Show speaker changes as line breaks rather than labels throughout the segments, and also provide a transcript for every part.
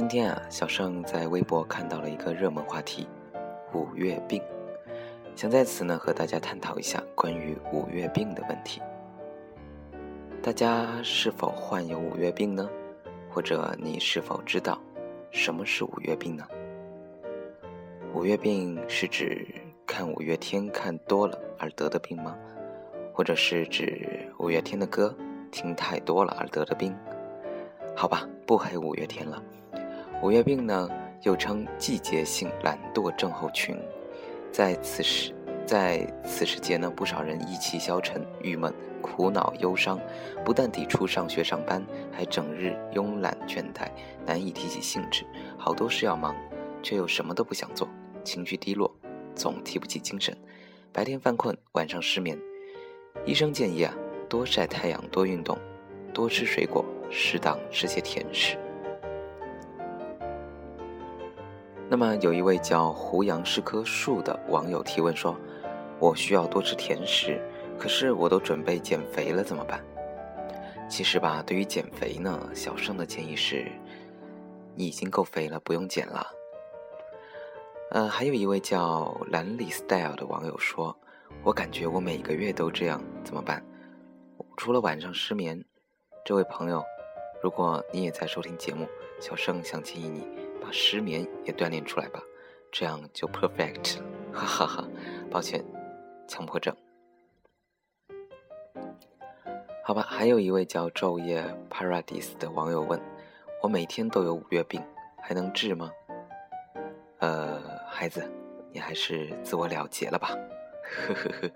今天啊，小盛在微博看到了一个热门话题——五月病，想在此呢和大家探讨一下关于五月病的问题。大家是否患有五月病呢？或者你是否知道什么是五月病呢？五月病是指看五月天看多了而得的病吗？或者是指五月天的歌听太多了而得的病？好吧，不黑五月天了。五月病呢，又称季节性懒惰症候群，在此时，在此时节呢，不少人意气消沉、郁闷、苦恼、忧伤，不但抵触上学上班，还整日慵懒倦怠，难以提起兴致，好多事要忙，却又什么都不想做，情绪低落，总提不起精神，白天犯困，晚上失眠。医生建议啊，多晒太阳，多运动，多吃水果，适当吃些甜食。那么，有一位叫胡杨是棵树的网友提问说：“我需要多吃甜食，可是我都准备减肥了，怎么办？”其实吧，对于减肥呢，小盛的建议是：你已经够肥了，不用减了。呃，还有一位叫蓝里 style 的网友说：“我感觉我每个月都这样，怎么办？除了晚上失眠。”这位朋友，如果你也在收听节目，小盛想建议你。把失眠也锻炼出来吧，这样就 perfect，了哈哈哈。抱歉，强迫症。好吧，还有一位叫昼夜 paradise 的网友问：我每天都有五月病，还能治吗？呃，孩子，你还是自我了结了吧。呵呵呵。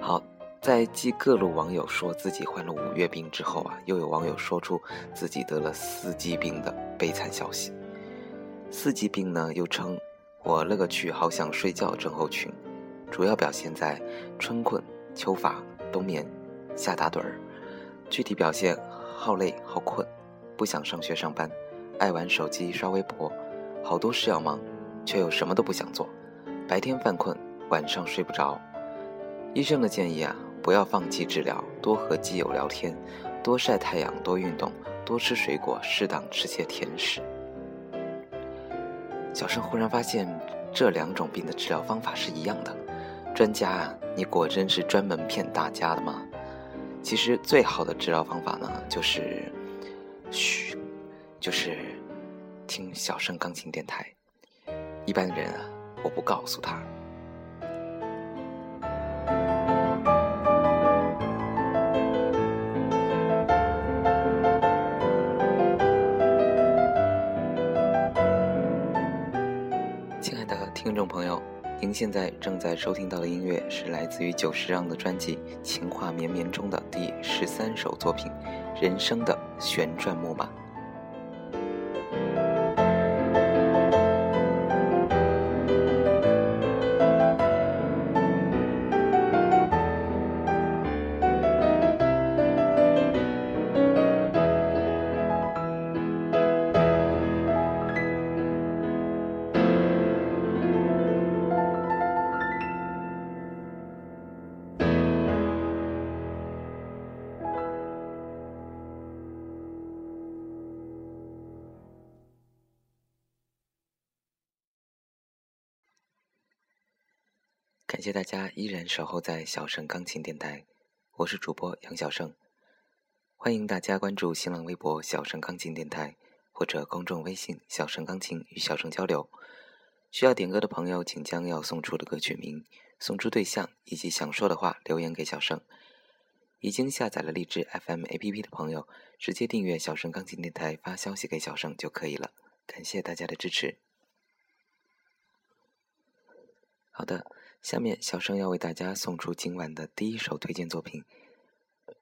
好，在继各路网友说自己患了五月病之后啊，又有网友说出自己得了四季病的悲惨消息。四季病呢，又称“我勒个去，好想睡觉”症候群，主要表现在春困、秋乏、冬眠、夏打盹儿。具体表现：好累、好困，不想上学上班，爱玩手机、刷微博，好多事要忙，却又什么都不想做，白天犯困，晚上睡不着。医生的建议啊，不要放弃治疗，多和基友聊天，多晒太阳，多运动，多吃水果，适当吃些甜食。小生忽然发现，这两种病的治疗方法是一样的。专家啊，你果真是专门骗大家的吗？其实最好的治疗方法呢，就是，嘘，就是听小声钢琴电台。一般人啊，我不告诉他。朋友，您现在正在收听到的音乐是来自于久石让的专辑《情话绵绵》中的第十三首作品《人生的旋转木马》。感谢大家依然守候在小盛钢琴电台，我是主播杨小盛，欢迎大家关注新浪微博小盛钢琴电台或者公众微信小盛钢琴与小盛交流。需要点歌的朋友，请将要送出的歌曲名、送出对象以及想说的话留言给小盛。已经下载了荔枝 FM APP 的朋友，直接订阅小盛钢琴电台发消息给小盛就可以了。感谢大家的支持。好的。下面，小生要为大家送出今晚的第一首推荐作品。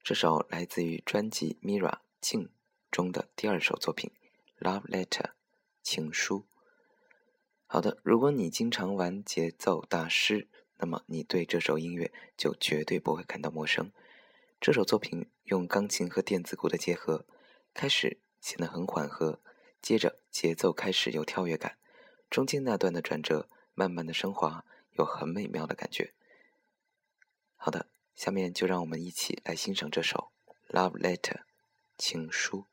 这首来自于专辑《Mira 静》中的第二首作品《Love Letter》情书。好的，如果你经常玩节奏大师，那么你对这首音乐就绝对不会感到陌生。这首作品用钢琴和电子鼓的结合，开始显得很缓和，接着节奏开始有跳跃感，中间那段的转折慢慢的升华，有很美妙的感觉。好的，下面就让我们一起来欣赏这首《Love Letter》情书。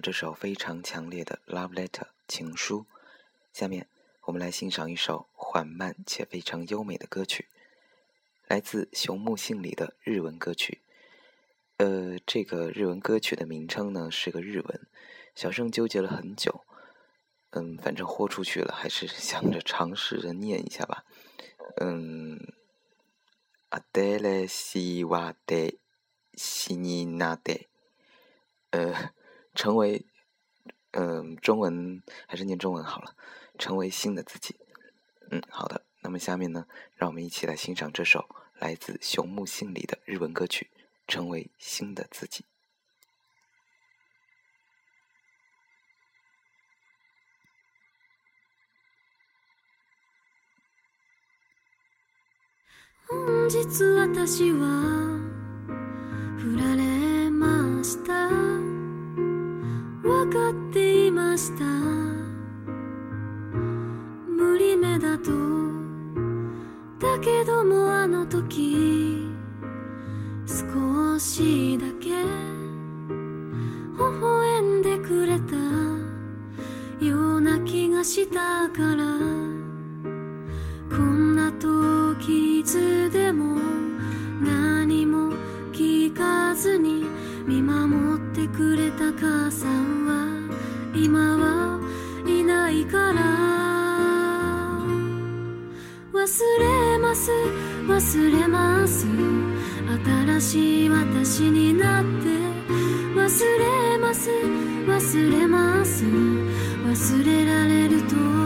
这首非常强烈的《Love Letter》情书，下面我们来欣赏一首缓慢且非常优美的歌曲，来自熊木杏里的日文歌曲。呃，这个日文歌曲的名称呢是个日文，小盛纠结了很久。嗯，反正豁出去了，还是想着尝试着念一下吧。嗯，阿德勒西瓦德西尼纳德，呃，成为，嗯，中文还是念中文好了，成为新的自己。嗯，好的。那么下面呢，让我们一起来欣赏这首来自熊木杏里的日文歌曲《成为新的自己》。
本日私は振られました 分かっていました。無理めだと。だけどもあの時少しだけ。微笑んでくれた。ような気がしたから。こんな時いつでも何も聞かずに見守ってくれた母さん。から。忘れます忘れます。新しい私になって。忘れます忘れます。忘れられると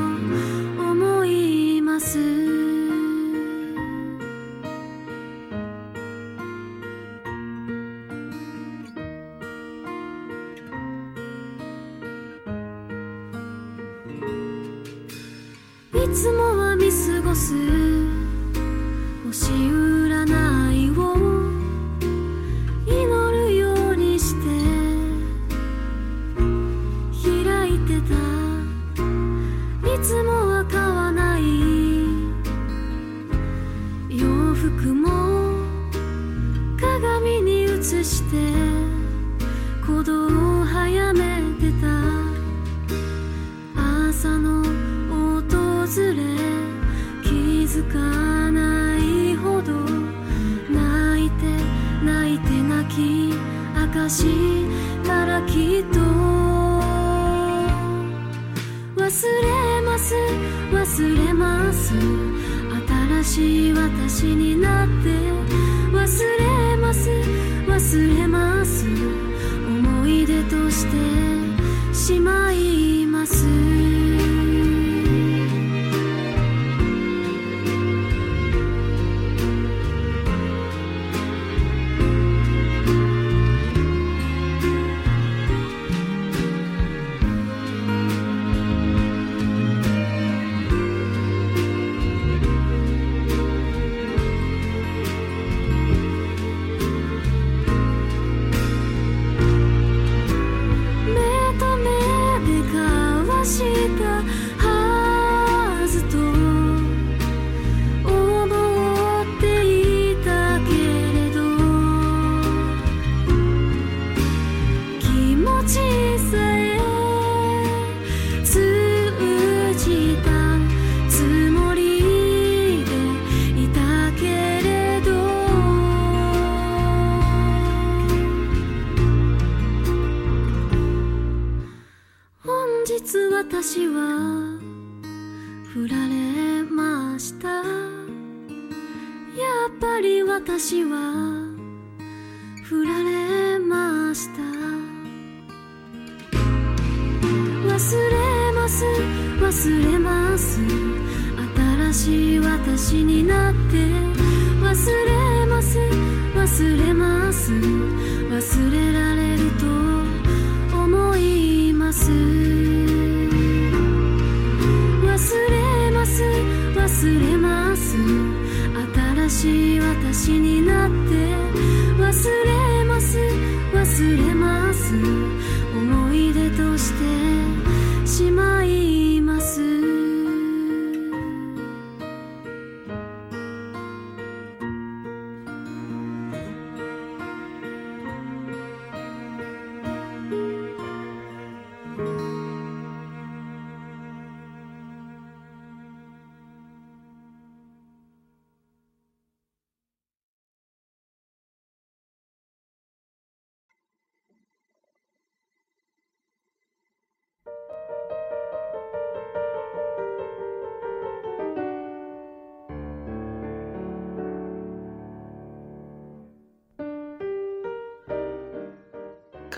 ます。忘れます。新しい私になって。忘れます。忘れます。思い出としてしまいます。私は振られました。やっぱり私は振られました。忘れます忘れます。新しい私になって。忘れます忘れます。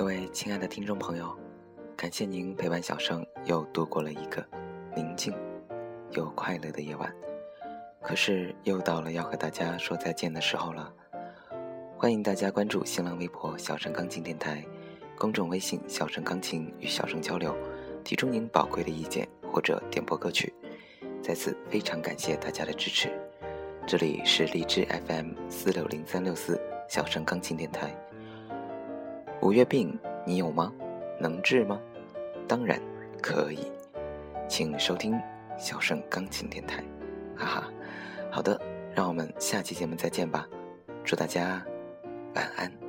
各
位亲爱的听众朋友，感谢您陪伴小生又度过了一个宁静又快乐的夜晚。可是又到了要和大家说再见的时候了。欢迎大家关注新浪微博“小盛钢琴电台”，公众微信“小盛钢琴”与小盛交流，提出您宝贵的意见或者点播歌曲。再次非常感谢大家的支持。这里是荔枝 FM 四六零三六四小盛钢琴电台。五月病你有吗？能治吗？当然可以，请收听小盛钢琴电台。哈哈，好的，让我们下期节目再见吧。祝大家晚安。